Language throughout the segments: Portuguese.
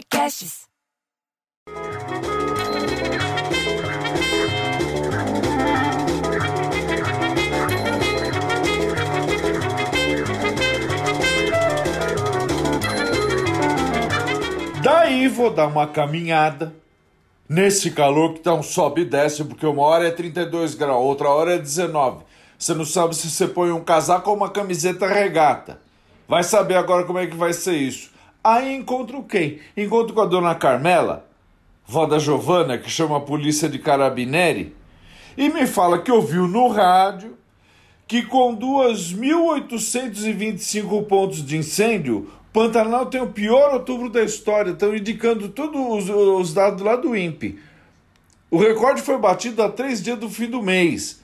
Podcasts. Daí vou dar uma caminhada. Nesse calor que tá um sobe e desce, porque uma hora é 32 graus, outra hora é 19. Você não sabe se você põe um casaco ou uma camiseta regata. Vai saber agora como é que vai ser isso. Aí encontro quem? Encontro com a dona Carmela, vó da Giovana, que chama a polícia de carabinieri, e me fala que ouviu no rádio que com 2.825 pontos de incêndio, Pantanal tem o pior outubro da história. Estão indicando todos os, os dados lá do INPE. O recorde foi batido há três dias do fim do mês.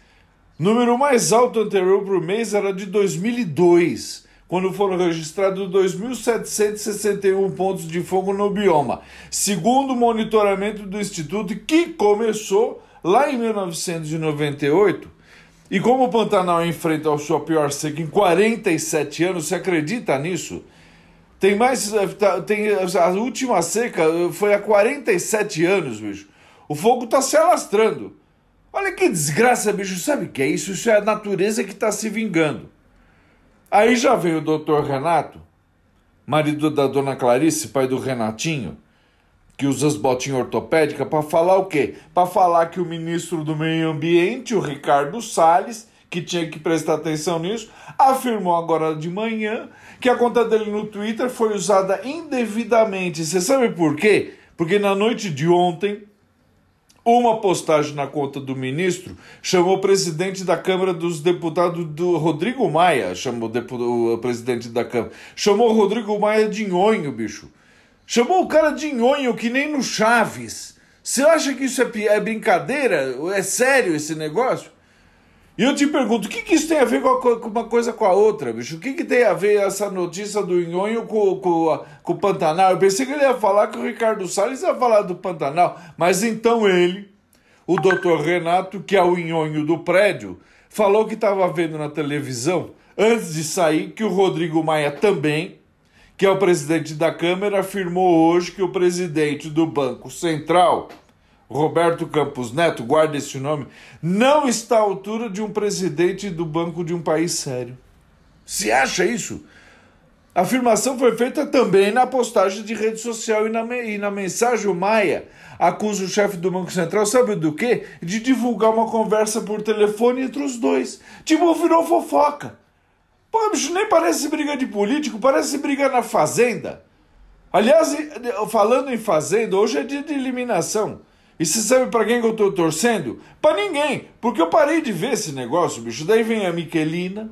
Número mais alto anterior para o mês era de 2002, quando foram registrados 2.761 pontos de fogo no bioma, segundo o monitoramento do Instituto, que começou lá em 1998. E como o Pantanal enfrenta a sua pior seca em 47 anos, você acredita nisso? Tem mais. Tem, a última seca foi há 47 anos, bicho. O fogo tá se alastrando. Olha que desgraça, bicho. Sabe o que é isso? Isso é a natureza que tá se vingando. Aí já veio o doutor Renato, marido da dona Clarice, pai do Renatinho, que usa as botinhas ortopédicas, para falar o quê? Para falar que o ministro do Meio Ambiente, o Ricardo Salles, que tinha que prestar atenção nisso, afirmou agora de manhã que a conta dele no Twitter foi usada indevidamente. Você sabe por quê? Porque na noite de ontem, uma postagem na conta do ministro chamou o presidente da Câmara dos Deputados do Rodrigo Maia, chamou o, presidente da Câmara, chamou o Rodrigo Maia de nhonho, bicho. Chamou o cara de nhonho que nem no Chaves. Você acha que isso é, é brincadeira? É sério esse negócio? E eu te pergunto, o que, que isso tem a ver com, uma coisa com a outra, bicho? O que, que tem a ver essa notícia do Nhonho com, com, com o Pantanal? Eu pensei que ele ia falar que o Ricardo Salles ia falar do Pantanal, mas então ele, o doutor Renato, que é o Nhonho do prédio, falou que estava vendo na televisão, antes de sair, que o Rodrigo Maia também, que é o presidente da Câmara, afirmou hoje que o presidente do Banco Central Roberto Campos Neto, guarda esse nome, não está à altura de um presidente do banco de um país sério. Se acha isso? A afirmação foi feita também na postagem de rede social e na, e na mensagem o Maia acusa o chefe do Banco Central, sabe do quê? De divulgar uma conversa por telefone entre os dois. Tipo, virou fofoca. Pô, bicho, nem parece briga de político, parece briga na fazenda. Aliás, falando em fazenda, hoje é dia de eliminação. E você sabe para quem que eu tô torcendo? Para ninguém, porque eu parei de ver esse negócio, bicho. Daí vem a Miquelina,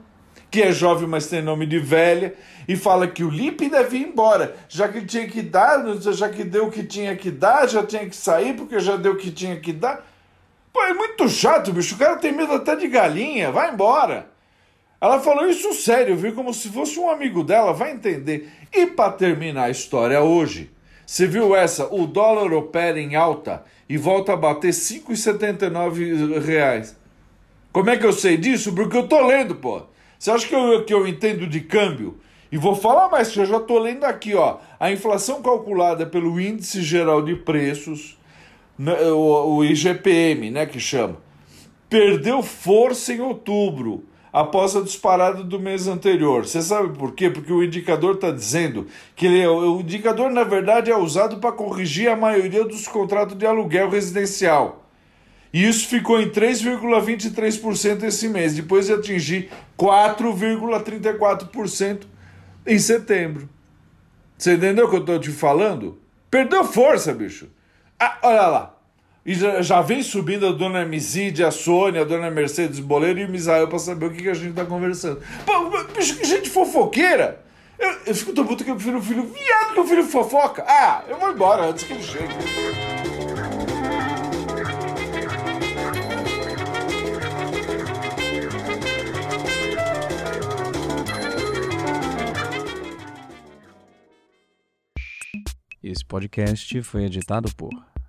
que é jovem, mas tem nome de velha, e fala que o Lipe deve ir embora, já que tinha que dar, já que deu o que tinha que dar, já tinha que sair, porque já deu o que tinha que dar. Pô, é muito chato, bicho. O cara tem medo até de galinha, vai embora. Ela falou isso sério, viu? Como se fosse um amigo dela, vai entender. E para terminar a história hoje, você viu essa? O dólar opera em alta e volta a bater R$ 5,79. Como é que eu sei disso? Porque eu tô lendo, pô. Você acha que eu, que eu entendo de câmbio? E vou falar mais, eu já tô lendo aqui, ó. A inflação calculada pelo Índice Geral de Preços, né, o IGPM, né, que chama, perdeu força em outubro após a disparada do mês anterior. Você sabe por quê? Porque o indicador está dizendo que ele, é, o indicador, na verdade, é usado para corrigir a maioria dos contratos de aluguel residencial. E isso ficou em 3,23% esse mês, depois de atingir 4,34% em setembro. Você entendeu o que eu estou te falando? Perdeu força, bicho. Ah, olha lá. E já, já vem subindo a dona Mizide, a Sônia, a dona Mercedes Boleiro e o Misael pra saber o que, que a gente tá conversando. Pô, bicho, que gente fofoqueira! Eu, eu fico tão puto que eu prefiro o filho viado que o filho fofoca. Ah, eu vou embora antes que ele chegue. Esse podcast foi editado por